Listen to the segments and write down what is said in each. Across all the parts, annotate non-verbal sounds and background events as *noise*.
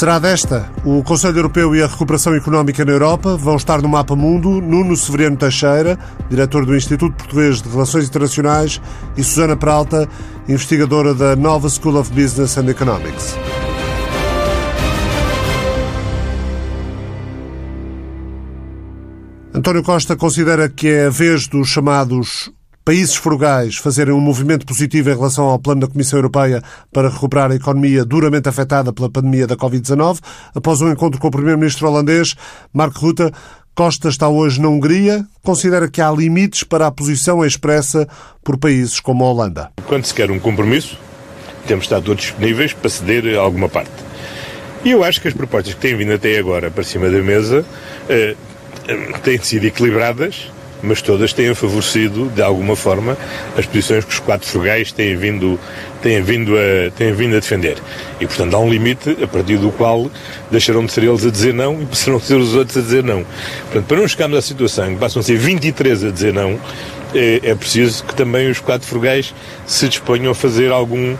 Será desta. O Conselho Europeu e a Recuperação Económica na Europa vão estar no mapa mundo Nuno Severiano Teixeira, diretor do Instituto Português de Relações Internacionais, e Susana Peralta, investigadora da Nova School of Business and Economics. António Costa considera que é a vez dos chamados países frugais fazerem um movimento positivo em relação ao plano da Comissão Europeia para recuperar a economia duramente afetada pela pandemia da Covid-19. Após um encontro com o primeiro-ministro holandês, Mark Rutte, Costa está hoje na Hungria. Considera que há limites para a posição expressa por países como a Holanda. Quando se quer um compromisso, temos estar todos disponíveis para ceder a alguma parte. E eu acho que as propostas que têm vindo até agora para cima da mesa eh, têm sido equilibradas mas todas têm favorecido, de alguma forma, as posições que os quatro frugais têm vindo, têm vindo, a, têm vindo a defender. E, portanto, há um limite a partir do qual deixarão de ser eles a dizer não e passarão a ser os outros a dizer não. Portanto, para não chegarmos à situação que passam a ser 23 a dizer não, é, é preciso que também os quatro frugais se disponham a fazer algum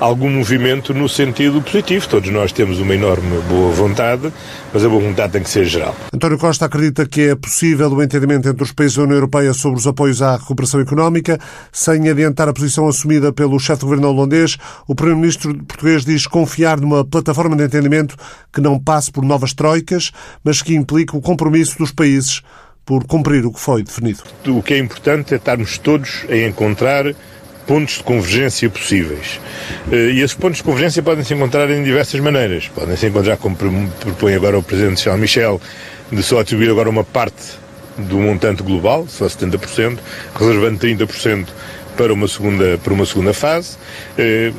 algum movimento no sentido positivo. Todos nós temos uma enorme boa vontade, mas a boa vontade tem que ser geral. António Costa acredita que é possível o entendimento entre os países da União Europeia sobre os apoios à recuperação económica, sem adiantar a posição assumida pelo chefe de governo holandês. O primeiro-ministro português diz confiar numa plataforma de entendimento que não passe por novas troicas, mas que implique o compromisso dos países por cumprir o que foi definido. O que é importante é estarmos todos a encontrar pontos de convergência possíveis. Eh, e esses pontos de convergência podem se encontrar em diversas maneiras. Podem se encontrar, como propõe agora o Presidente Charles Michel, de só atribuir agora uma parte do montante global, só 70%, reservando 30% para uma segunda, para uma segunda fase. Eh,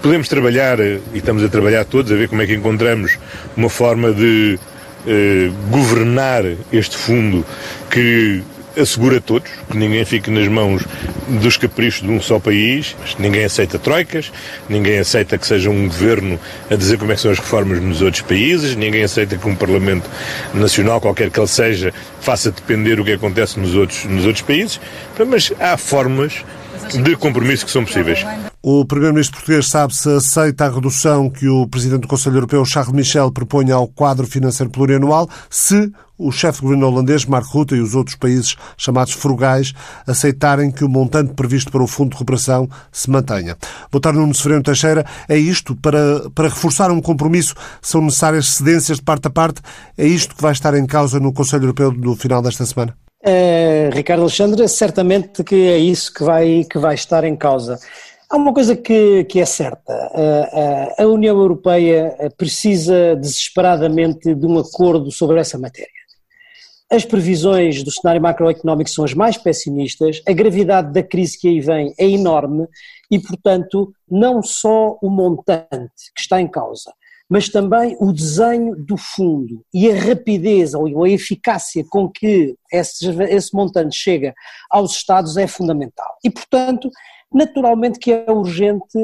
podemos trabalhar, e estamos a trabalhar todos, a ver como é que encontramos uma forma de eh, governar este fundo que assegura a todos que ninguém fique nas mãos dos caprichos de um só país. Ninguém aceita troicas, ninguém aceita que seja um governo a dizer como é que são as reformas nos outros países, ninguém aceita que um Parlamento Nacional, qualquer que ele seja, faça depender o que acontece nos outros, nos outros países. Mas há formas de compromisso que são possíveis. O Primeiro-Ministro português sabe se aceita a redução que o Presidente do Conselho Europeu, Charles Michel, propõe ao quadro financeiro plurianual, se o chefe de governo holandês, Mark Rutte, e os outros países chamados frugais aceitarem que o montante previsto para o Fundo de Recuperação se mantenha. Votar Nuno Severino Teixeira é isto, para, para reforçar um compromisso são necessárias cedências de parte a parte, é isto que vai estar em causa no Conselho Europeu no final desta semana? Uh, Ricardo Alexandre, certamente que é isso que vai, que vai estar em causa. Há uma coisa que, que é certa: a, a, a União Europeia precisa desesperadamente de um acordo sobre essa matéria. As previsões do cenário macroeconómico são as mais pessimistas, a gravidade da crise que aí vem é enorme e, portanto, não só o montante que está em causa, mas também o desenho do fundo e a rapidez ou a eficácia com que esse, esse montante chega aos Estados é fundamental. E, portanto, naturalmente que é urgente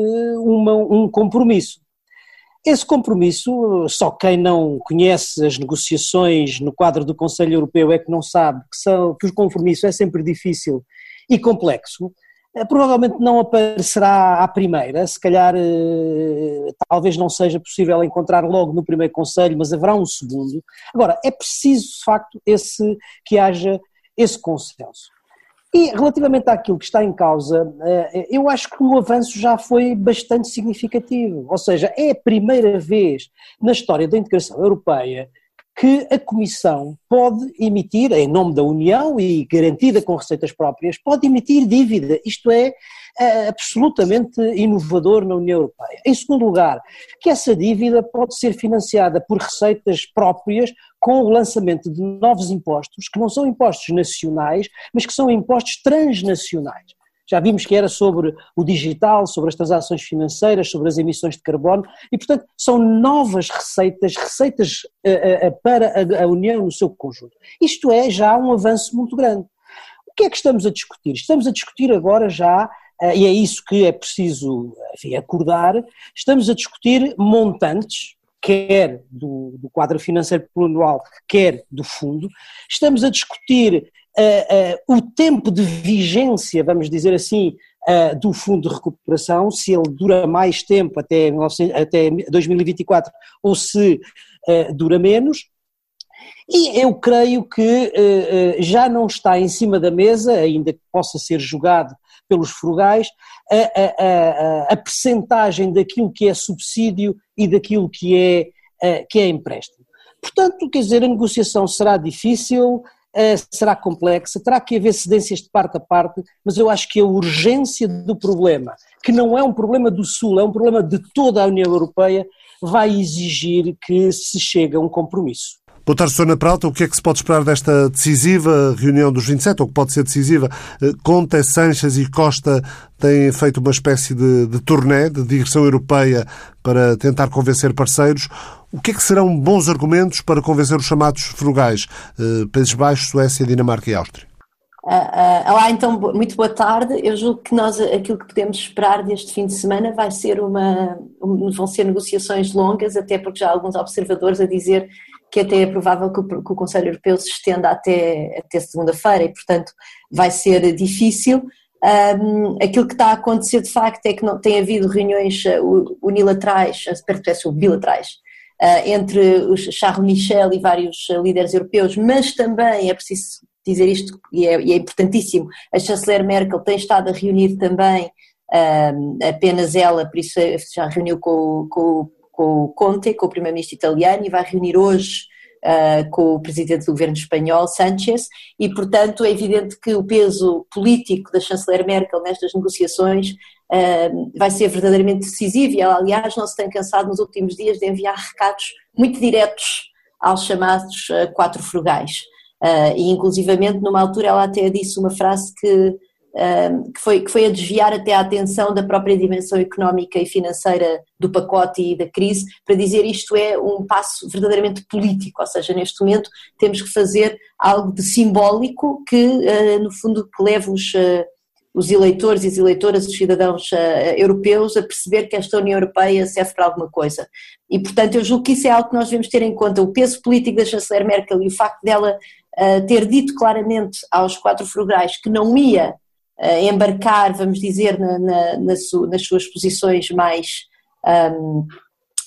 uma, um compromisso. Esse compromisso, só quem não conhece as negociações no quadro do Conselho Europeu é que não sabe que, são, que o compromisso é sempre difícil e complexo, provavelmente não aparecerá à primeira, se calhar eh, talvez não seja possível encontrar logo no primeiro conselho, mas haverá um segundo. Agora, é preciso de facto esse, que haja esse consenso. E relativamente àquilo que está em causa, eh, eu acho que o avanço já foi bastante significativo. Ou seja, é a primeira vez na história da integração europeia que a Comissão pode emitir, em nome da União e garantida com receitas próprias, pode emitir dívida. Isto é, é absolutamente inovador na União Europeia. Em segundo lugar, que essa dívida pode ser financiada por receitas próprias com o lançamento de novos impostos, que não são impostos nacionais, mas que são impostos transnacionais. Já vimos que era sobre o digital, sobre as transações financeiras, sobre as emissões de carbono, e, portanto, são novas receitas, receitas uh, uh, para a, a União no seu conjunto. Isto é já um avanço muito grande. O que é que estamos a discutir? Estamos a discutir agora já e é isso que é preciso enfim, acordar, estamos a discutir montantes, quer do, do quadro financeiro plurianual, quer do fundo, estamos a discutir uh, o tempo de vigência, vamos dizer assim, do Fundo de Recuperação, se ele dura mais tempo, até, até 2024, ou se dura menos, e eu creio que já não está em cima da mesa, ainda que possa ser jogado pelos frugais, a, a, a, a percentagem daquilo que é subsídio e daquilo que é, que é empréstimo. Portanto, quer dizer, a negociação será difícil, será complexa, terá que haver cedências de parte a parte, mas eu acho que a urgência do problema, que não é um problema do Sul, é um problema de toda a União Europeia, vai exigir que se chegue a um compromisso. Boa tarde, Sra. Prata. O que é que se pode esperar desta decisiva reunião dos 27, ou que pode ser decisiva? Eh, Conte, Sanches e Costa têm feito uma espécie de, de turnê de direção europeia para tentar convencer parceiros. O que é que serão bons argumentos para convencer os chamados frugais, eh, Países Baixos, Suécia, Dinamarca e Áustria? Uh, uh, olá, então, muito boa tarde. Eu julgo que nós, aquilo que podemos esperar deste fim de semana vai ser uma, vão ser negociações longas, até porque já há alguns observadores a dizer que até é provável que o, que o Conselho Europeu se estenda até, até segunda-feira e, portanto, vai ser difícil. Um, aquilo que está a acontecer de facto é que não, tem havido reuniões uh, unilaterais, peço, bilaterais, uh, entre os Charles Michel e vários líderes europeus, mas também é preciso dizer isto e é, e é importantíssimo, a chanceler Merkel tem estado a reunir também apenas ela, por isso já reuniu com, com com o Conte, com o primeiro-ministro italiano, e vai reunir hoje uh, com o presidente do governo espanhol, Sánchez, e portanto é evidente que o peso político da chanceler Merkel nestas negociações uh, vai ser verdadeiramente decisivo, e ela aliás não se tem cansado nos últimos dias de enviar recados muito diretos aos chamados uh, quatro frugais. e inclusivamente numa altura ela até disse uma frase que que foi, que foi a desviar até a atenção da própria dimensão económica e financeira do pacote e da crise, para dizer isto é um passo verdadeiramente político, ou seja, neste momento temos que fazer algo de simbólico que, ah, no fundo, que leve os, ah, os eleitores e as eleitoras, os cidadãos ah, europeus a perceber que esta União Europeia serve para alguma coisa. E, portanto, eu julgo que isso é algo que nós devemos ter em conta, o peso político da chanceler Merkel e o facto dela ter dito claramente aos quatro frugais que não ia embarcar, vamos dizer, na, na, na su, nas suas posições mais, um,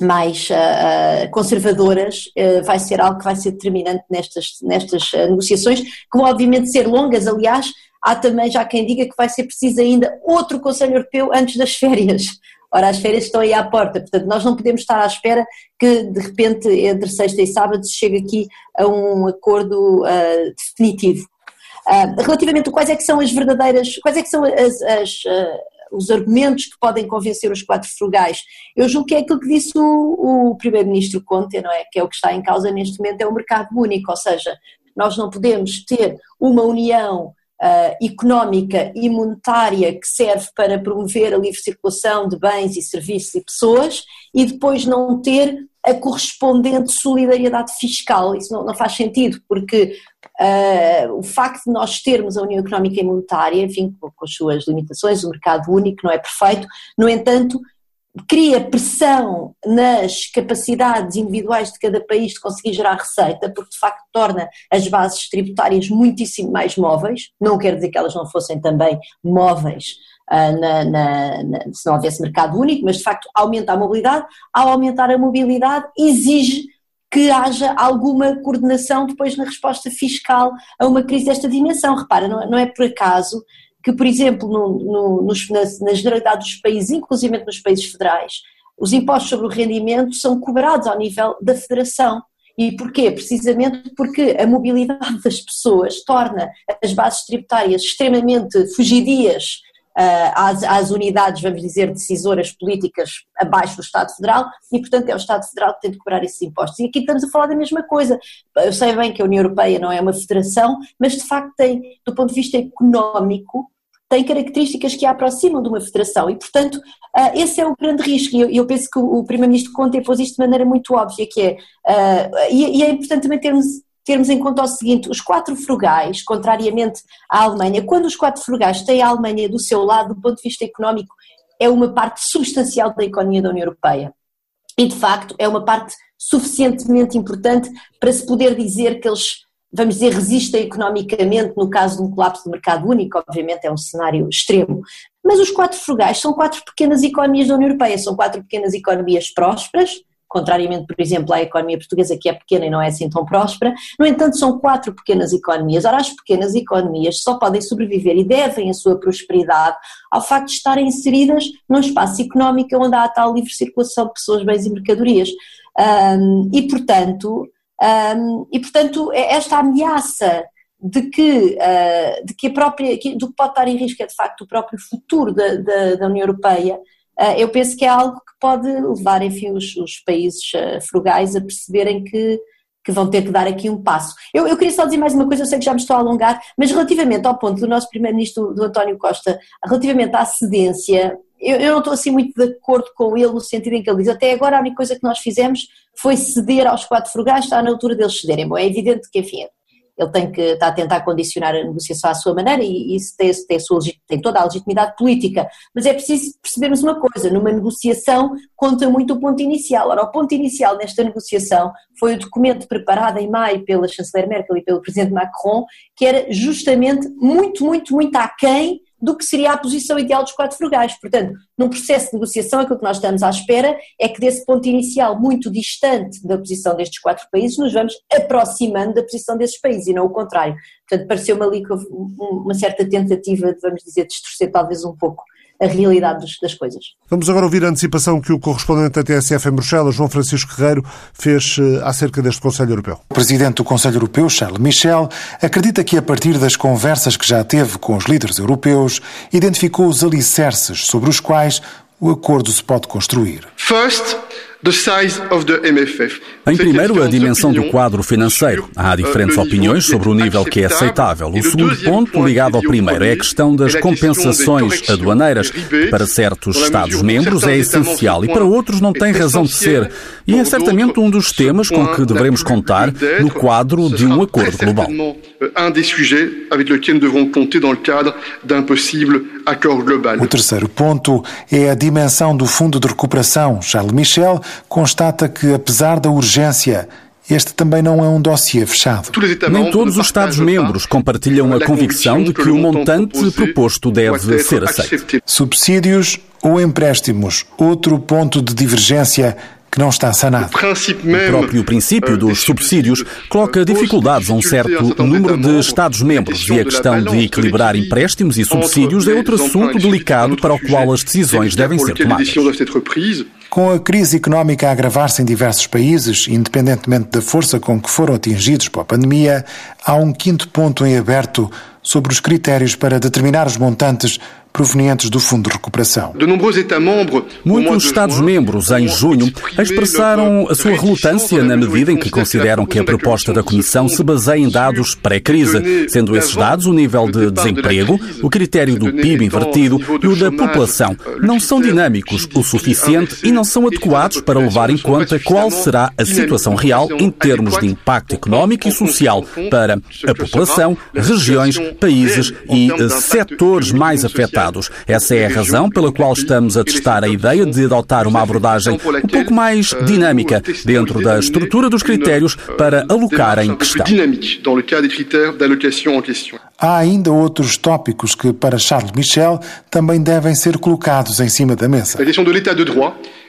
mais uh, conservadoras, uh, vai ser algo que vai ser determinante nestas, nestas negociações, que vão obviamente ser longas, aliás, há também já quem diga que vai ser preciso ainda outro Conselho Europeu antes das férias. *laughs* Ora, as férias estão aí à porta, portanto, nós não podemos estar à espera que, de repente, entre sexta e sábado, se chegue aqui a um acordo uh, definitivo. Uh, relativamente a quais é que são as verdadeiras, quais é que são as, as uh, os argumentos que podem convencer os quatro frugais. Eu julgo que é aquilo que disse o, o primeiro-ministro Conte, não é? Que é o que está em causa neste momento, é o mercado único, ou seja, nós não podemos ter uma união uh, económica e monetária que serve para promover a livre circulação de bens e serviços e pessoas e depois não ter a correspondente solidariedade fiscal. Isso não, não faz sentido, porque Uh, o facto de nós termos a União Económica e Monetária, enfim, com, com as suas limitações, o mercado único não é perfeito, no entanto, cria pressão nas capacidades individuais de cada país de conseguir gerar receita, porque de facto torna as bases tributárias muitíssimo mais móveis, não quer dizer que elas não fossem também móveis uh, na, na, na, se não houvesse mercado único, mas de facto aumenta a mobilidade, ao aumentar a mobilidade exige que haja alguma coordenação depois na resposta fiscal a uma crise desta dimensão. Repara, não, não é por acaso que, por exemplo, no, no, nos, na, generalidade dos países, inclusive nos países federais, os impostos sobre o rendimento são cobrados ao nível da federação. E porquê? Precisamente porque a mobilidade das pessoas torna as bases tributárias extremamente fugidias às, às, unidades, vamos dizer, decisoras políticas abaixo do Estado Federal e, portanto, é o Estado Federal que tem de cobrar esses impostos. E aqui estamos a falar da mesma coisa. Eu sei bem que a União Europeia não é uma federação, mas de facto tem, do ponto de vista económico, tem características que a aproximam de uma federação e, portanto, uh, esse é o grande risco. E eu, penso que o, Primeiro-Ministro Conte pôs isto de maneira muito óbvia, que é, e, e, é importante também termos termos em conta o seguinte: os quatro frugais, contrariamente à Alemanha, quando os quatro frugais têm a Alemanha do seu lado, do ponto de vista económico, é uma parte substancial da economia da União Europeia. E de facto é uma parte suficientemente importante para se poder dizer que eles vamos dizer, resistem economicamente no caso de um colapso do mercado único, obviamente é um cenário extremo. Mas os quatro frugais são quatro pequenas economias da União Europeia, são quatro pequenas economias prósperas, contrariamente, por exemplo, à economia portuguesa, que é pequena e não é assim tão próspera. No entanto, são quatro pequenas economias. Ora, as pequenas economias só podem sobreviver e devem a sua prosperidade ao facto de estarem inseridas num espaço económico onde há a tal livre circulação de pessoas, bens e mercadorias. Um, e, portanto, um, e, portanto, é esta ameaça de que, uh, de que a própria, do que pode estar em risco é de facto o próprio futuro da, da, da União Europeia, eu penso que é algo que pode levar, enfim, os, os países uh, frugais a perceberem que, que vão ter que dar aqui um passo. Eu, eu, queria só dizer mais uma coisa, eu sei que já me estou a alongar, mas relativamente ao ponto do nosso primeiro-ministro, do António Costa, relativamente à cedência, eu, eu, não estou assim muito de acordo com ele no sentido em que ele diz até agora a única coisa que nós fizemos foi ceder aos quatro frugais, está na altura deles cederem. Bom, é evidente que, enfim, ele tem que estar a tentar condicionar a negociação à sua maneira e isso tem, tem, sua, tem, toda a legitimidade política. Mas é preciso percebermos uma coisa: numa negociação conta muito o ponto inicial. Ora, o ponto inicial nesta negociação foi o documento preparado em maio pela chanceler Merkel e pelo presidente Macron, que era justamente muito, muito, muito aquém do que seria a posição ideal dos quatro frugais. Portanto, num processo de negociação, aquilo que nós estamos à espera é que desse ponto inicial muito distante da posição destes quatro países, nos vamos aproximando da posição desses países e não o contrário. Portanto, pareceu-me ali uma certa tentativa de, vamos dizer, distorcer talvez um pouco a realidade das coisas. Vamos agora ouvir a antecipação que o correspondente da TSF em Bruxelas, João Francisco Guerreiro, fez eh, acerca deste Conselho Europeu. O presidente do Conselho Europeu, Charles Michel, acredita que a partir das conversas que já teve com os líderes europeus, identificou os alicerces sobre os quais o acordo se pode construir. First, em primeiro, a dimensão do quadro financeiro. Há diferentes opiniões sobre o nível que é aceitável. O segundo ponto, ligado ao primeiro, é a questão das compensações aduaneiras, que para certos Estados-membros é essencial e para outros não tem razão de ser. E é certamente um dos temas com que devemos contar no quadro de um acordo accord global. O terceiro ponto é a dimensão do Fundo de Recuperação. Charles Michel constata que, apesar da urgência, este também não é um dossiê fechado. Nem todos os Estados-membros compartilham a convicção de que o montante proposto deve ser aceito. Subsídios ou empréstimos, outro ponto de divergência que não está sanado. O próprio princípio dos subsídios coloca dificuldades a um certo número de Estados-membros e a questão de equilibrar empréstimos e subsídios é outro assunto delicado para o qual as decisões devem ser tomadas. Com a crise económica a agravar-se em diversos países, independentemente da força com que foram atingidos pela pandemia, há um quinto ponto em aberto sobre os critérios para determinar os montantes provenientes do Fundo de Recuperação. Muitos Estados-membros, em junho, expressaram a sua relutância na medida em que consideram que a proposta da Comissão se baseia em dados pré-crise, sendo esses dados o nível de desemprego, o critério do PIB invertido e o da população. Não são dinâmicos o suficiente e não são adequados para levar em conta qual será a situação real em termos de impacto económico e social para a população, regiões, países e setores mais afetados essa é a razão pela qual estamos a testar a ideia de adotar uma abordagem um pouco mais dinâmica dentro da estrutura dos critérios para alocar em questão. Há ainda outros tópicos que, para Charles Michel, também devem ser colocados em cima da mesa. A questão do Estado de Direito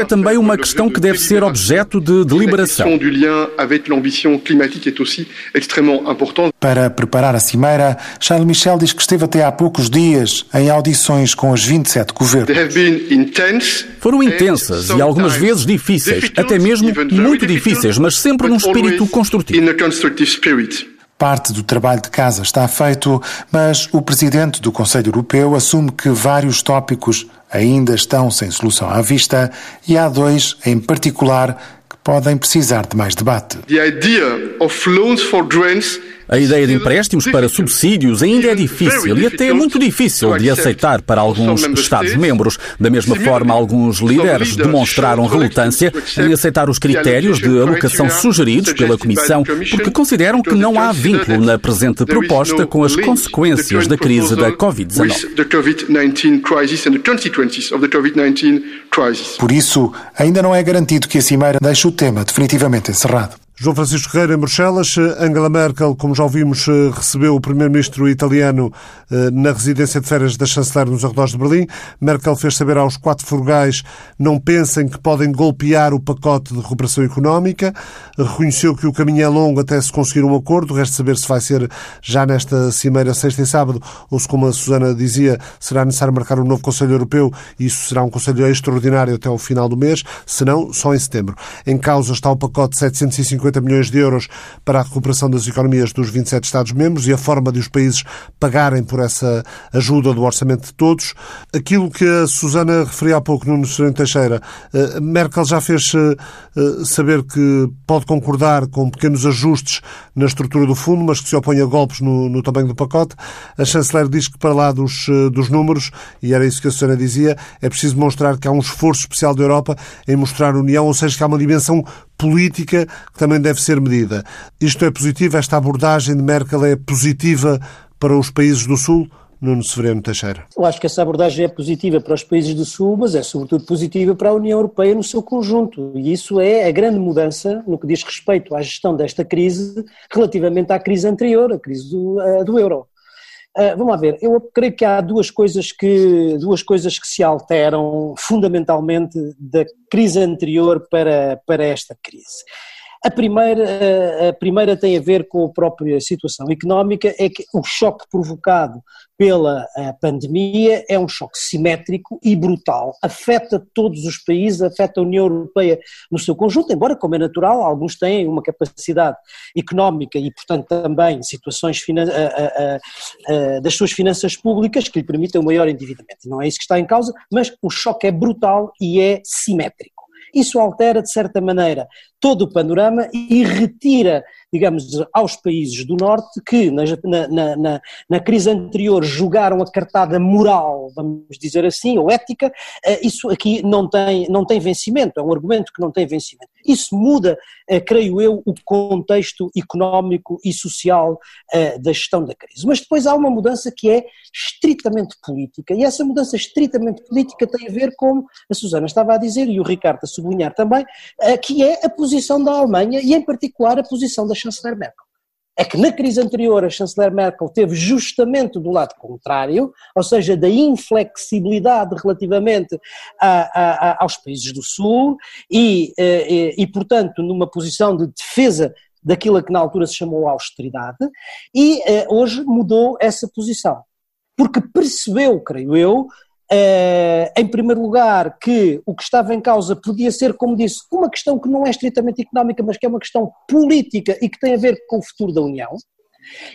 é também uma questão que deve ser objeto de deliberação. Para preparar a cimeira, Charles Michel diz que esteve até há poucos dias em audições com os 27 governos. Foram intensas e algumas vezes difíceis, até mesmo muito difíceis, mas sempre num espírito construtivo. Parte do trabalho de casa está feito, mas o presidente do Conselho Europeu assume que vários tópicos ainda estão sem solução à vista e há dois, em particular, que podem precisar de mais debate. A ideia de empréstimos para subsídios ainda é difícil e até muito difícil de aceitar para alguns Estados-membros. Da mesma forma, alguns líderes demonstraram relutância em aceitar os critérios de alocação sugeridos pela Comissão, porque consideram que não há vínculo na presente proposta com as consequências da crise da Covid-19. Por isso, ainda não é garantido que a Cimeira deixe o tema definitivamente encerrado. João Francisco Ferreira, em Bruxelas. Angela Merkel, como já ouvimos, eh, recebeu o primeiro-ministro italiano eh, na residência de férias da chanceler nos arredores de Berlim. Merkel fez saber aos quatro furgais não pensem que podem golpear o pacote de recuperação económica. Reconheceu que o caminho é longo até se conseguir um acordo. Resta saber se vai ser já nesta cimeira, sexta e sábado, ou se, como a Susana dizia, será necessário marcar um novo Conselho Europeu e isso será um Conselho extraordinário até o final do mês, se não, só em setembro. Em causa está o pacote de 750 50 milhões de euros para a recuperação das economias dos 27 Estados-membros e a forma de os países pagarem por essa ajuda do orçamento de todos. Aquilo que a Susana referia há pouco no Sereno Teixeira, eh, Merkel já fez eh, eh, saber que pode concordar com pequenos ajustes na estrutura do fundo, mas que se opõe a golpes no, no tamanho do pacote. A chanceler diz que para lá dos, dos números, e era isso que a Susana dizia, é preciso mostrar que há um esforço especial da Europa em mostrar a União, ou seja, que há uma dimensão política que também deve ser medida. Isto é positivo? Esta abordagem de Merkel é positiva para os países do Sul? Nuno Severino Teixeira. Eu acho que essa abordagem é positiva para os países do Sul, mas é sobretudo positiva para a União Europeia no seu conjunto. E isso é a grande mudança no que diz respeito à gestão desta crise relativamente à crise anterior, a crise do, uh, do euro. Uh, vamos lá ver, eu creio que há duas coisas que, duas coisas que se alteram fundamentalmente da crise anterior para, para esta crise. A primeira, a primeira tem a ver com a própria situação económica, é que o choque provocado pela pandemia é um choque simétrico e brutal. Afeta todos os países, afeta a União Europeia no seu conjunto, embora, como é natural, alguns têm uma capacidade económica e, portanto, também situações das suas finanças públicas que lhe permitem um maior endividamento. Não é isso que está em causa, mas o choque é brutal e é simétrico. Isso altera, de certa maneira, todo o panorama e retira, digamos, aos países do Norte que na, na, na, na, crise anterior jogaram a cartada moral, vamos dizer assim, ou ética, eh, isso aqui não tem, não tem vencimento, é um argumento que não tem vencimento. Isso muda, eh, creio eu, o contexto económico e social eh, da gestão da crise. Mas depois há uma mudança que é estritamente política, e essa mudança estritamente política tem a ver com, a Susana estava a dizer, e o Ricardo a sublinhar também, que é a posição da Alemanha e, em particular, a posição da chanceler Merkel. É que na crise anterior a chanceler Merkel teve justamente do lado contrário, ou seja, da inflexibilidade relativamente a, a, aos países do Sul e, e, e, portanto, numa posição de defesa daquilo que na altura se chamou austeridade, e eh, hoje mudou essa posição. Porque percebeu, creio eu, Uh, em primeiro lugar, que o que estava em causa podia ser, como disse, uma questão que não é estritamente económica, mas que é uma questão política e que tem a ver com o futuro da União,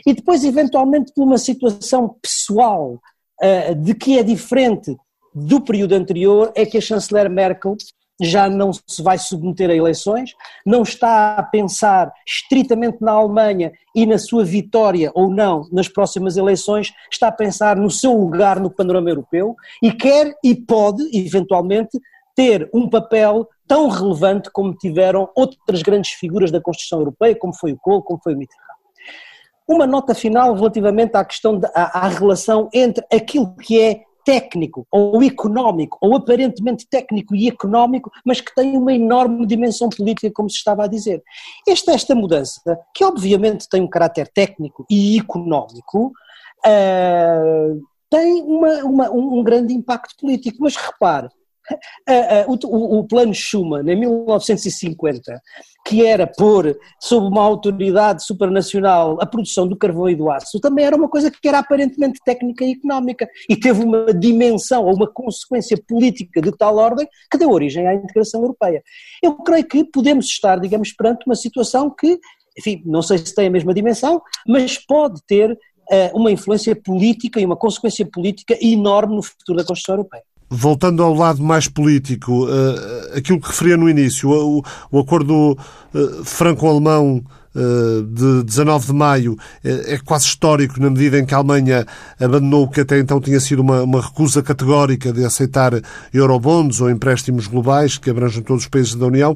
e depois, eventualmente, por uma situação pessoal uh, de que é diferente do período anterior, é que a chanceler Merkel já não se vai submeter a eleições, não está a pensar estritamente na Alemanha e na sua vitória ou não nas próximas eleições, está a pensar no seu lugar no panorama europeu e quer e pode, eventualmente, ter um papel tão relevante como tiveram outras grandes figuras da Constituição Europeia, como foi o Kohl, como foi o Mitterrand. Uma nota final relativamente à questão, da, à, à relação entre aquilo que é técnico ou económico, ou aparentemente técnico e económico, mas que tem uma enorme dimensão política, como se estava a dizer. Esta, esta mudança, que obviamente tem um caráter técnico e económico, uh, tem uma, uma, um grande impacto político. Mas repare, o, o plano Schuman, em 1950, que era pôr sob uma autoridade supranacional a produção do carvão e do aço, também era uma coisa que era aparentemente técnica e económica e teve uma dimensão ou uma consequência política de tal ordem que deu origem à integração europeia. Eu creio que podemos estar, digamos, perante uma situação que, enfim, não sei se tem a mesma dimensão, mas pode ter uh, uma influência política e uma consequência política enorme no futuro da Constituição Europeia. Voltando ao lado mais político, uh, aquilo que referia no início, o, acordo uh, franco-alemão eh, de 19 de maio é quase histórico na medida em que a Alemanha abandonou o que até então tinha sido uma, uma recusa categórica de aceitar eurobonds ou empréstimos globais que abrangem todos os países da União,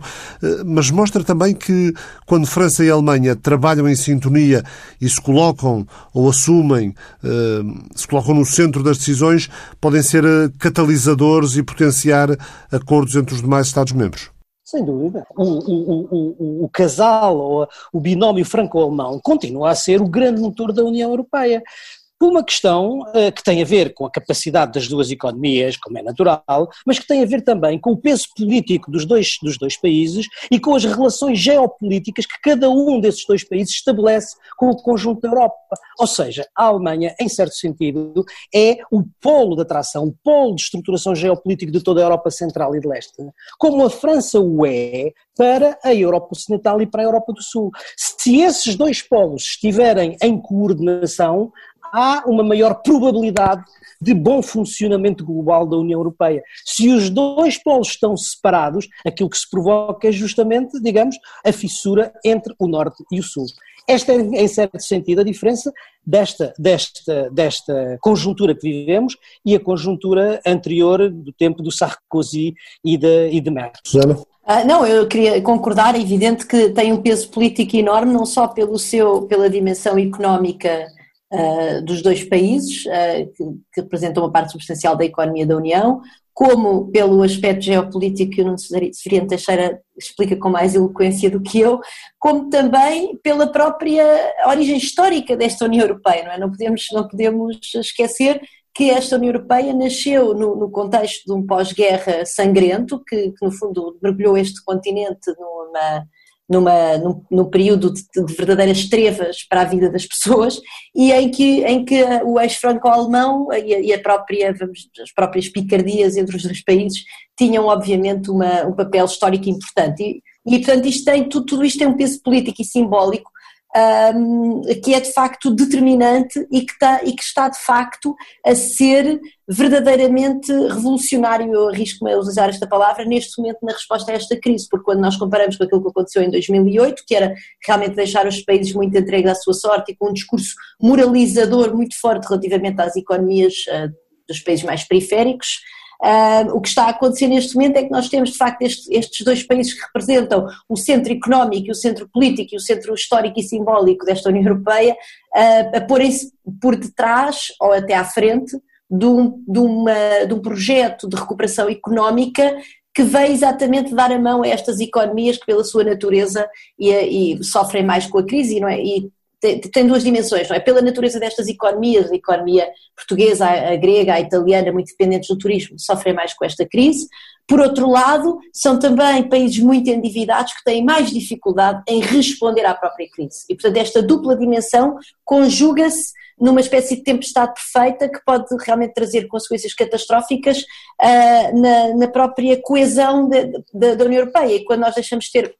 mas mostra também que quando França e Alemanha trabalham em sintonia e se colocam ou assumem, se colocam no centro das decisões, podem ser catalisadores e potenciar acordos entre os demais Estados-membros. Sem dúvida. O, o, o, o, casal ou o binómio franco-alemão continua a ser o grande motor da União Europeia por uma questão uh, que tem a ver com a capacidade das duas economias, como é natural, mas que tem a ver também com o peso político dos dois, dos dois países e com as relações geopolíticas que cada um desses dois países estabelece com o conjunto da Europa. Ou seja, a Alemanha, em certo sentido, é o polo de atração, o polo de estruturação geopolítica de toda a Europa Central e de Leste, como a França o é para a Europa Ocidental e para a Europa do Sul. Se esses dois polos estiverem em coordenação, há uma maior probabilidade de bom funcionamento global da União Europeia. Se os dois polos estão separados, aquilo que se provoca é justamente, digamos, a fissura entre o Norte e o Sul. Esta é, em certo sentido, a diferença desta, desta, desta conjuntura que vivemos e a conjuntura anterior do tempo do Sarkozy e de, e de Merkel. Susana? Uh, não, eu queria concordar, é evidente que tem um peso político enorme, não só pelo seu, pela dimensão económica uh, dos dois países, uh, que, que, representam uma parte substancial da economia da União, como pelo aspecto geopolítico que o Nuno Seferiano Teixeira explica com mais eloquência do que eu, como também pela própria origem histórica desta União Europeia, não é? Não podemos, não podemos esquecer que esta União Europeia nasceu no, no contexto de um pós-guerra sangrento, que, que, no fundo mergulhou este continente numa, numa, num, num período de, de, verdadeiras trevas para a vida das pessoas e em que, em que o ex-franco-alemão e, a, e a própria, vamos, as próprias picardias entre os dois países tinham obviamente uma, um papel histórico importante. E, e portanto isto tem, tudo, tudo isto tem um peso político e simbólico um, que é de facto determinante e que, está, e que está de facto a ser verdadeiramente revolucionário, eu arrisco-me a usar esta palavra, neste momento na resposta a esta crise, porque quando nós comparamos com aquilo que aconteceu em 2008, que era realmente deixar os países muito entregues à sua sorte e com um discurso moralizador muito forte relativamente às economias uh, dos países mais periféricos, Uh, o que está a acontecer neste momento é que nós temos, de facto, este, estes dois países que representam o centro económico, o centro político e o centro histórico e simbólico desta União Europeia uh, a porem-se por detrás ou até à frente de um, de, uma, de um projeto de recuperação económica que veio exatamente dar a mão a estas economias que, pela sua natureza, e, e sofrem mais com a crise não é? e tem, duas dimensões, não é? Pela natureza destas economias, a economia portuguesa, a, a grega, a italiana, muito dependentes do turismo, sofrem mais com esta crise. Por outro lado, são também países muito endividados que têm mais dificuldade em responder à própria crise. E, portanto, esta dupla dimensão conjuga-se numa espécie de tempestade perfeita que pode realmente trazer consequências catastróficas uh, na, na, própria coesão de, de, da União Europeia. E quando nós deixamos de ter,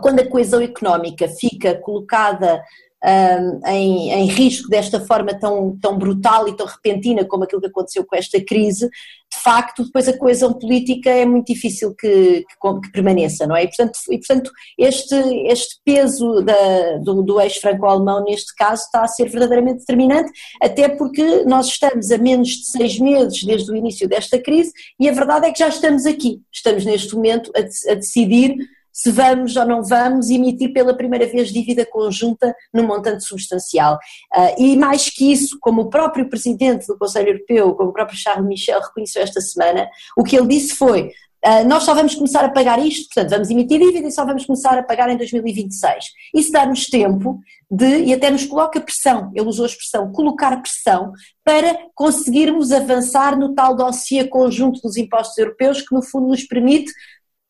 quando a coesão económica fica colocada um, em, em, risco desta forma tão, tão brutal e tão repentina como aquilo que aconteceu com esta crise, de facto, depois a coesão política é muito difícil que, que, que permaneça, não é? E portanto, e, portanto este, este peso da, do, do ex-franco-alemão neste caso está a ser verdadeiramente determinante, até porque nós estamos a menos de seis meses desde o início desta crise e a verdade é que já estamos aqui, estamos neste momento a, a decidir se vamos ou não vamos emitir pela primeira vez dívida conjunta num montante substancial. Uh, e mais que isso, como o próprio Presidente do Conselho Europeu, como o próprio Charles Michel reconheceu esta semana, o que ele disse foi Uh, nós só vamos começar a pagar isto, portanto, vamos emitir dívida e só vamos começar a pagar em 2026. Isso dá-nos tempo de, e até nos coloca pressão, ele usou a expressão colocar pressão, para conseguirmos avançar no tal dossiê conjunto dos impostos europeus que, no fundo, nos permite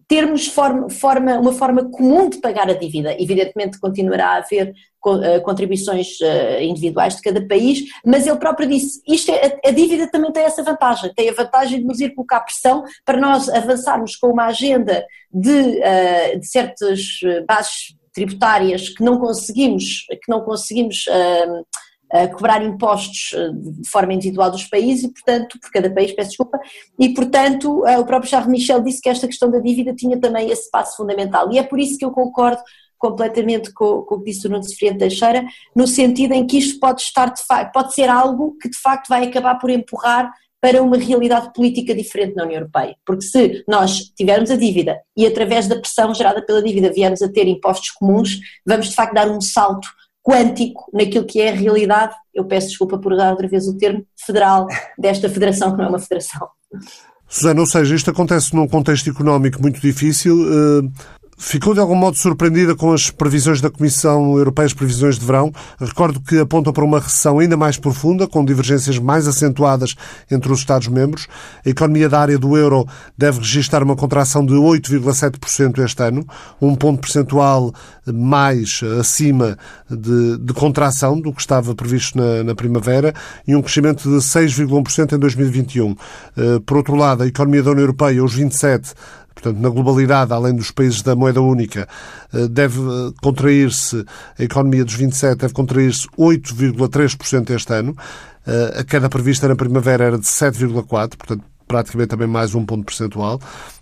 termos forma, forma, uma forma comum de pagar a dívida. Evidentemente continuará a haver eh, contribuições eh, individuais de cada país, mas ele próprio disse, isto é, a dívida também tem essa vantagem, tem a vantagem de nos ir colocar pressão para nós avançarmos com uma agenda de, eh, de certas bases tributárias que não conseguimos, que não conseguimos cobrar impostos eh, de forma individual dos países e, portanto, por cada país, peço desculpa, e, portanto, eh, o próprio Charles Michel disse que esta questão da dívida tinha também esse passo fundamental e é por isso que eu concordo completamente com, com o que disse o Nuno Sefriente Teixeira, no sentido em que isto pode estar, pode ser algo que de facto vai acabar por empurrar para uma realidade política diferente na União Europeia. Porque se nós tivermos a dívida e através da pressão gerada pela dívida viemos a ter impostos comuns, vamos de facto dar um salto quântico naquilo que é a realidade, eu peço desculpa por dar outra vez o termo, federal desta federação, que não é uma federação. Susana, ou seja, isto acontece num contexto económico muito difícil. Uh, Ficou de algum modo surpreendida com as previsões da Comissão Europeia, as previsões de verão. Recordo que apontam para uma recessão ainda mais profunda, com divergências mais acentuadas entre os Estados-membros. A economia da área do euro deve registrar uma contração de 8,7% este ano, um ponto percentual mais acima de, de contração do que estava previsto na, na primavera e um crescimento de 6,1% em 2021. Eh, por outro lado, a economia da União Europeia, os 27, portanto, na globalidade, além dos países da moeda única, eh, deve eh, contrair-se, a economia dos 27 deve contrair-se 8,3% este ano. Eh, a queda prevista na primavera era de 7,4%, portanto, praticamente também mais um ponto percentual.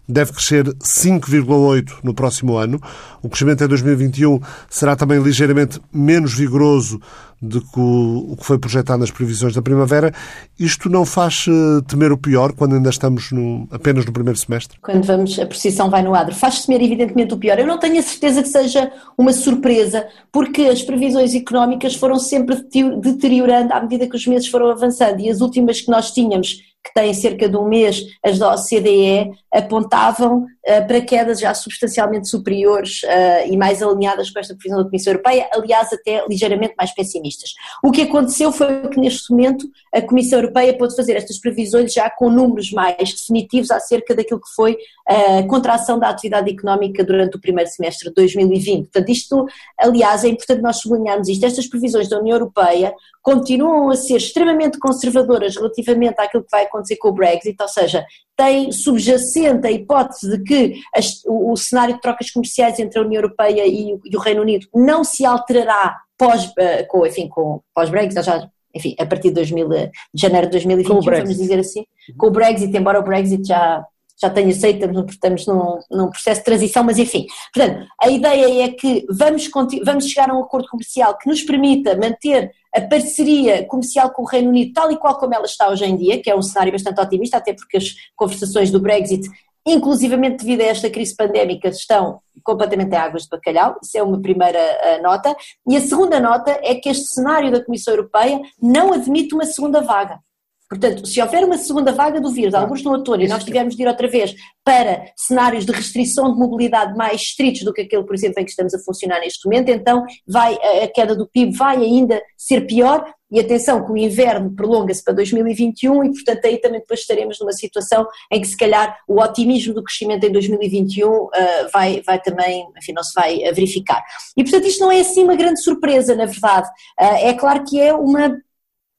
Deve crescer 5,8% no próximo ano. O crescimento em 2021 será também ligeiramente menos vigoroso do que o que foi projetado nas previsões da primavera. Isto não faz eh, temer o pior quando ainda estamos no, apenas no primeiro semestre? Quando vamos, a precisão vai no adro. Faz temer, evidentemente, o pior. Eu não tenho a certeza que seja uma surpresa, porque as previsões económicas foram sempre deteriorando à medida que os meses foram avançando e as últimas que nós tínhamos que têm cerca de um mês, as da OCDE, apontavam uh, para quedas já substancialmente superiores uh, e mais alinhadas com esta previsão da Comissão Europeia, aliás, até ligeiramente mais pessimistas. O que aconteceu foi que, neste momento, a Comissão Europeia pôde fazer estas previsões já com números mais definitivos acerca daquilo que foi a contração da atividade económica durante o primeiro semestre de 2020. Portanto, isto, aliás, é importante nós sublinharmos isto. Estas previsões da União Europeia continuam a ser extremamente conservadoras relativamente àquilo que vai acontecer com o Brexit, ou seja, tem subjacente a hipótese de que as, o, o, cenário de trocas comerciais entre a União Europeia e, e o Reino Unido não se alterará pós, uh, com, enfim, com pós-Brexit, já, enfim, a partir de, 2000, de janeiro de 2021, vamos dizer assim, com o Brexit, embora o Brexit já já tenho aceito, estamos, estamos num, num, processo de transição, mas enfim. Portanto, a ideia é que vamos, vamos chegar a um acordo comercial que nos permita manter a parceria comercial com o Reino Unido tal e qual como ela está hoje em dia, que é um cenário bastante otimista, até porque as conversações do Brexit, inclusivamente devido a esta crise pandémica, estão completamente em águas de bacalhau, isso é uma primeira uh, nota. E a segunda nota é que este cenário da Comissão Europeia não admite uma segunda vaga. Portanto, se houver uma segunda vaga do vírus, alguns no outono, e nós tivermos de ir outra vez para cenários de restrição de mobilidade mais estritos do que aquele, por exemplo, em que estamos a funcionar neste momento, então vai, a queda do PIB vai ainda ser pior. E atenção que o inverno prolonga-se para 2021 e, portanto, aí também depois estaremos numa situação em que, se calhar, o otimismo do crescimento em 2021 uh, vai, vai também, enfim, não se vai verificar. E, portanto, isto não é assim uma grande surpresa, na verdade. Uh, é claro que é uma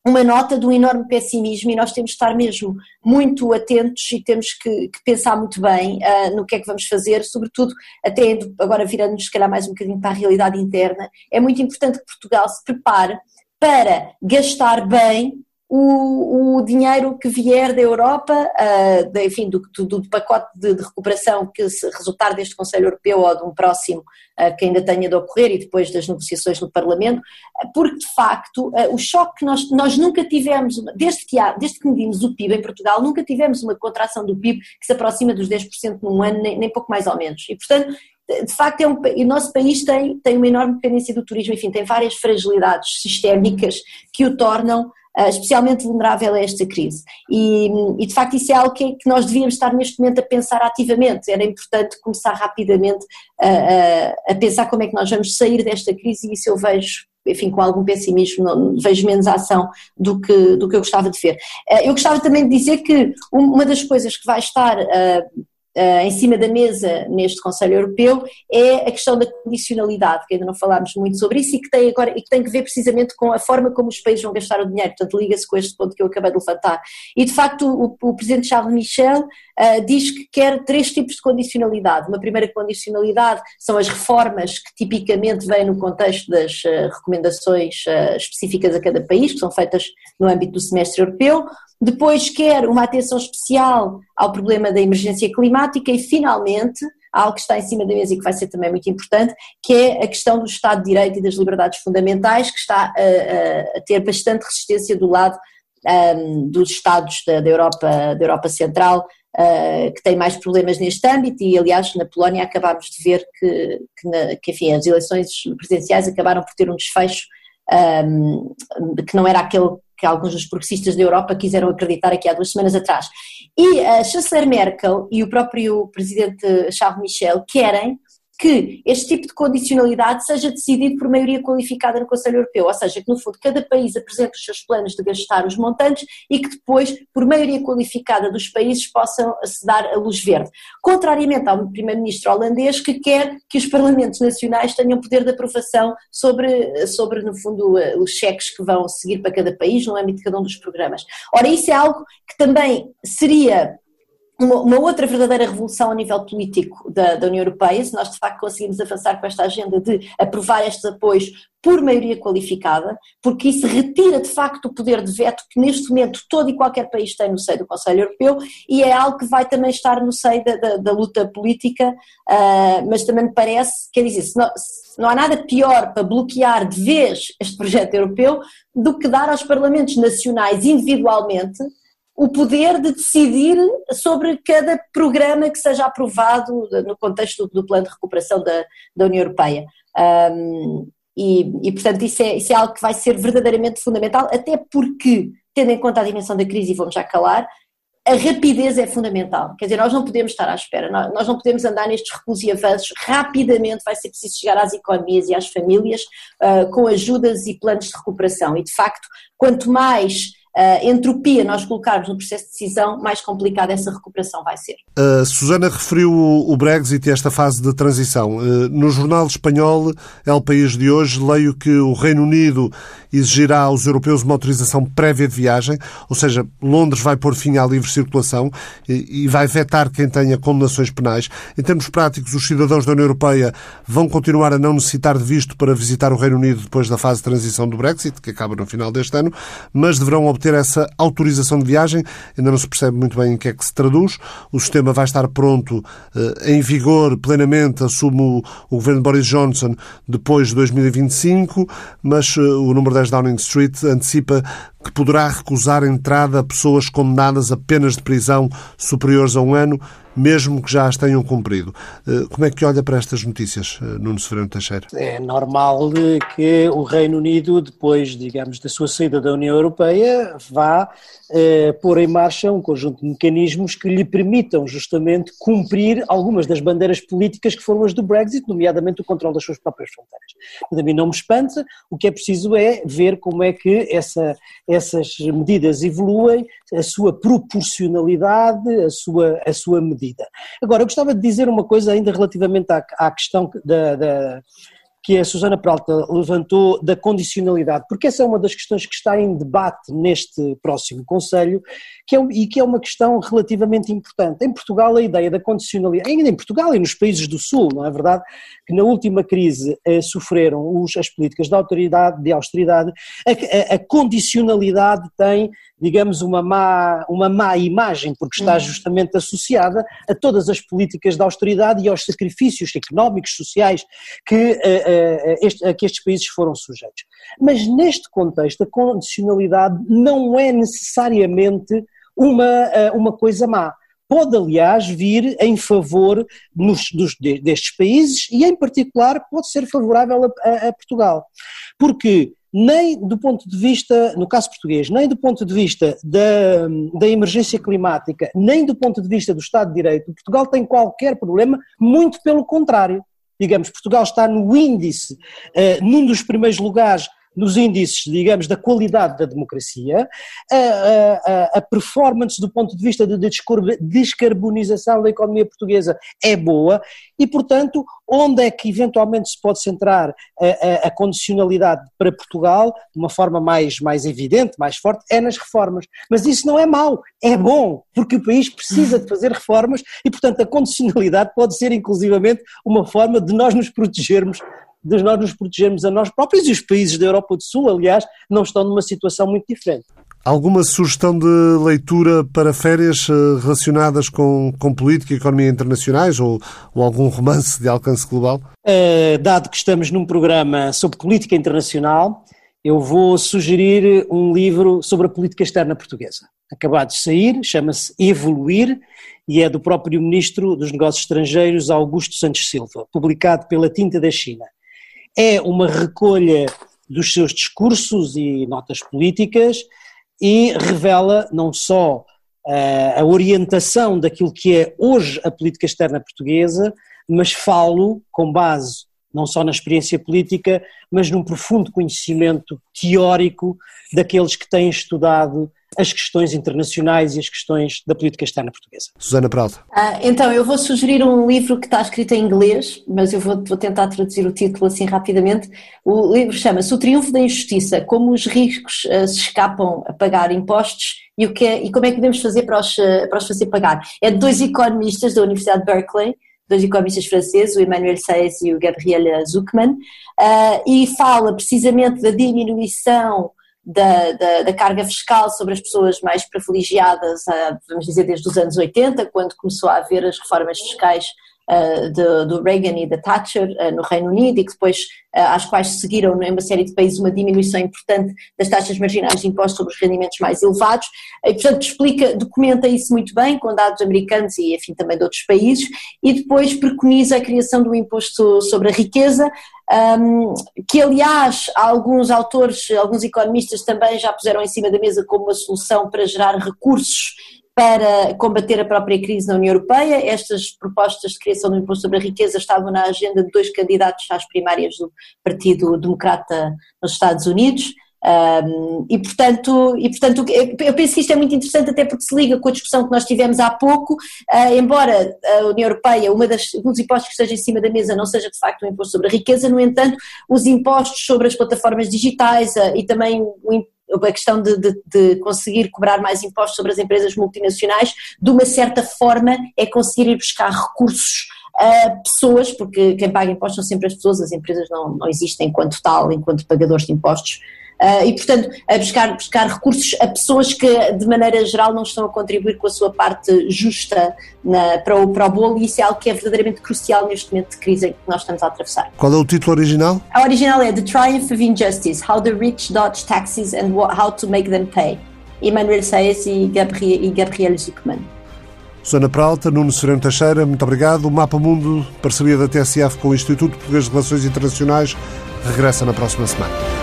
uma nota de um enorme pessimismo e nós temos de estar mesmo muito atentos e temos que, que pensar muito bem uh, no que é que vamos fazer, sobretudo até agora virando-nos se calhar mais um bocadinho para a realidade interna, é muito importante que Portugal se prepare para gastar bem o, o, dinheiro que vier da Europa, uh, de, enfim, do, do, do pacote de, de, recuperação que resultar deste Conselho Europeu ou de um próximo uh, que ainda tenha de ocorrer e depois das negociações no Parlamento, uh, porque de facto o choque que nós, nós nunca tivemos, desde que, há, desde que medimos o PIB em Portugal, nunca tivemos uma contração do PIB que se aproxima dos 10% num ano, nem, nem pouco mais ou menos. E portanto, de facto, é um, o nosso país tem, tem uma enorme dependência do turismo, enfim, tem várias fragilidades sistémicas que o tornam uh, especialmente vulnerável a esta crise. E, e, de facto isso é algo que, que, nós devíamos estar neste momento a pensar ativamente, era importante começar rapidamente a, a, a pensar como é que nós vamos sair desta crise e isso eu vejo enfim, com algum pessimismo, vejo menos ação do que, do que eu gostava de ver. Eh, eu gostava também de dizer que uma das coisas que vai estar uh, em cima da mesa neste Conselho Europeu é a questão da condicionalidade, que ainda não falámos muito sobre isso e que tem agora e que tem que ver precisamente com a forma como os países vão gastar o dinheiro, portanto liga-se com este ponto que eu acabei de levantar. E de facto o, o Presidente Charles Michel uh, diz que quer três tipos de condicionalidade. Uma primeira condicionalidade são as reformas que tipicamente vêm no contexto das uh, recomendações específicas a cada país, que são feitas no âmbito do semestre europeu. Depois quer uma atenção especial ao problema da emergência climática e, finalmente, algo que está em cima da mesa e que vai ser também muito importante, que é a questão do Estado de Direito e das liberdades fundamentais, que está a, a, a ter bastante resistência do lado um, dos Estados da, da, Europa, da Europa Central, uh, que têm mais problemas neste âmbito, e aliás na Polónia acabámos de ver que, que, na, que enfim, as eleições presidenciais acabaram por ter um desfecho um, que não era aquele que alguns dos progressistas da Europa quiseram acreditar aqui há duas semanas atrás. E a chanceler Merkel e o próprio presidente Charles Michel querem que este tipo de condicionalidade seja decidido por maioria qualificada no Conselho Europeu, ou seja, que no fundo cada país apresente os seus planos de gastar os montantes e que depois, por maioria qualificada dos países, possam se dar a luz verde. Contrariamente ao primeiro-ministro holandês que quer que os parlamentos nacionais tenham poder de aprovação sobre, sobre, no fundo, os cheques que vão seguir para cada país no âmbito de cada um dos programas. Ora, isso é algo que também seria uma, uma, outra verdadeira revolução a nível político da, da, União Europeia, se nós de facto conseguimos avançar com esta agenda de aprovar estes apoios por maioria qualificada, porque isso retira de facto o poder de veto que neste momento todo e qualquer país tem no seio do Conselho Europeu e é algo que vai também estar no seio da, da, da luta política, uh, mas também me parece, quer dizer, se não, se não há nada pior para bloquear de vez este projeto europeu do que dar aos parlamentos nacionais individualmente o poder de decidir sobre cada programa que seja aprovado no contexto do, plano de recuperação da, da União Europeia. Um, e, e, portanto, isso é, isso é algo que vai ser verdadeiramente fundamental, até porque, tendo em conta a dimensão da crise, e vamos já calar, a rapidez é fundamental. Quer dizer, nós não podemos estar à espera, nós não podemos andar nestes recuos e avanços. Rapidamente vai ser preciso chegar às economias e às famílias uh, com ajudas e planos de recuperação. E, de facto, quanto mais uh, entropia nós colocarmos no processo de decisão, mais complicada essa recuperação vai ser. A Susana referiu o Brexit e esta fase de transição. Uh, no jornal espanhol El País de hoje, leio que o Reino Unido exigirá aos europeus uma autorização prévia de viagem, ou seja, Londres vai pôr fim à livre circulação e vai vetar quem tenha condenações penais. Em termos práticos, os cidadãos da União Europeia vão continuar a não necessitar de visto para visitar o Reino Unido depois da fase de transição do Brexit, que acaba no final deste ano, mas deverão obter ter essa autorização de viagem. Ainda não se percebe muito bem em que é que se traduz. O sistema vai estar pronto, eh, em vigor plenamente, assume o, governo Boris Johnson, depois de 2025, mas eh, o número 10 Downing Street antecipa que poderá recusar entrada a pessoas condenadas a penas de prisão superiores a um ano, mesmo que já as tenham cumprido. Eh, como é que olha para estas notícias, eh, Nuno Severino Teixeira? É normal que o Reino Unido, depois, digamos, da sua saída da União Europeia, vá eh, pôr em marcha um conjunto de mecanismos que lhe permitam justamente cumprir algumas das bandeiras políticas que foram as do Brexit, nomeadamente o controle das suas próprias fronteiras. A mim não me espanta, o que é preciso é ver como é que essa, essas medidas evoluem, a sua proporcionalidade, a sua, a sua medida. Agora, eu gostava de dizer uma coisa ainda relativamente à, à questão da, da que a Susana Peralta levantou da condicionalidade, porque essa é uma das questões que está em debate neste próximo Conselho que é, e que é uma questão relativamente importante. Em Portugal, a ideia da condicionalidade, ainda em Portugal e nos países do Sul, não é verdade, que na última crise eh, sofreram os, as políticas de, autoridade, de austeridade, a, a, a condicionalidade tem digamos, uma má, uma má imagem, porque está uhum. justamente associada a todas as políticas de austeridade e aos sacrifícios económicos, sociais que, uh, uh, este, a que estes países foram sujeitos. Mas neste contexto, a condicionalidade não é necessariamente uma, uh, uma coisa má pode, aliás, vir em favor nos, dos, destes países e, em particular, pode ser favorável a, a, a, Portugal. Porque nem do ponto de vista, no caso português, nem do ponto de vista da, da emergência climática, nem do ponto de vista do Estado de Direito, Portugal tem qualquer problema, muito pelo contrário. Digamos, Portugal está no índice, uh, num dos primeiros lugares nos índices, digamos, da qualidade da democracia, a, a, a performance do ponto de vista de descarbonização da economia portuguesa é boa e, portanto, onde é que eventualmente se pode centrar a, a, condicionalidade para Portugal de uma forma mais, mais evidente, mais forte, é nas reformas. Mas isso não é mau, é bom, porque o país precisa de fazer reformas e, portanto, a condicionalidade pode ser inclusivamente uma forma de nós nos protegermos de nós nos protegermos a nós próprios e os países da Europa do Sul, aliás, não estão numa situação muito diferente. Alguma sugestão de leitura para férias eh, relacionadas com, com política e economia internacionais ou, ou algum romance de alcance global? Uh, dado que estamos num programa sobre política internacional, eu vou sugerir um livro sobre a política externa portuguesa. Acabado de sair, chama-se Evoluir e é do próprio Ministro dos Negócios Estrangeiros, Augusto Santos Silva, publicado pela Tinta da China é uma recolha dos seus discursos e notas políticas e revela não só uh, a orientação daquilo que é hoje a política externa portuguesa, mas falo com base não só na experiência política, mas num profundo conhecimento teórico daqueles que têm estudado as questões internacionais e as questões da política externa portuguesa. Susana Prado. Ah, então, eu vou sugerir um livro que está escrito em inglês, mas eu vou, vou tentar traduzir o título assim rapidamente. O livro chama-se O Triunfo da Injustiça, como os ricos uh, se escapam a pagar impostos e, o que é, e como é que devemos fazer para os, uh, para os fazer pagar. É de dois economistas da Universidade de Berkeley, dois economistas franceses, o Emmanuel Saez e o Gabriel Zuckman, uh, e fala precisamente da diminuição da, da, da, carga fiscal sobre as pessoas mais privilegiadas, uh, vamos dizer desde os anos 80, quando começou a haver as reformas fiscais de, do Reagan e da Thatcher uh, no Reino Unido e que depois uh, às quais seguiram em uma série de países uma diminuição importante das taxas marginais de impostos sobre os rendimentos mais elevados. E portanto explica, documenta isso muito bem com dados americanos e enfim também de outros países e depois preconiza a criação do imposto sobre a riqueza um, que aliás alguns autores, alguns economistas também já puseram em cima da mesa como uma solução para gerar recursos para combater a própria crise na União Europeia. Estas propostas de criação do imposto sobre a riqueza estavam na agenda de dois candidatos às primárias do Partido Democrata nos Estados Unidos. Um, e, portanto, e portanto, eu penso que isto é muito interessante, até porque se liga com a discussão que nós tivemos há pouco. Uh, embora a União Europeia, uma das, um dos impostos que esteja em cima da mesa não seja de facto um imposto sobre a riqueza, no entanto, os impostos sobre as plataformas digitais uh, e também o imposto a questão de, de, de, conseguir cobrar mais impostos sobre as empresas multinacionais, de uma certa forma é conseguir ir buscar recursos a pessoas, porque quem paga impostos são sempre as pessoas, as empresas não, não existem enquanto tal, enquanto pagadores de impostos, Uh, e, portanto, a buscar, buscar recursos a pessoas que, de maneira geral, não estão a contribuir com a sua parte justa na, para, o, para o bolo, e isso é algo que é verdadeiramente crucial neste momento de crise que nós estamos a atravessar. Qual é o título original? A original é The Triumph of Injustice: How the Rich Dodge Taxes and How to Make Them Pay. Emmanuel Saez e Gabriel, e Gabriel Zuckman. Susana Pralta, Nuno Sereno Teixeira, muito obrigado. O Mapa Mundo, parceria da TSF com o Instituto Português de Relações Internacionais, regressa na próxima semana.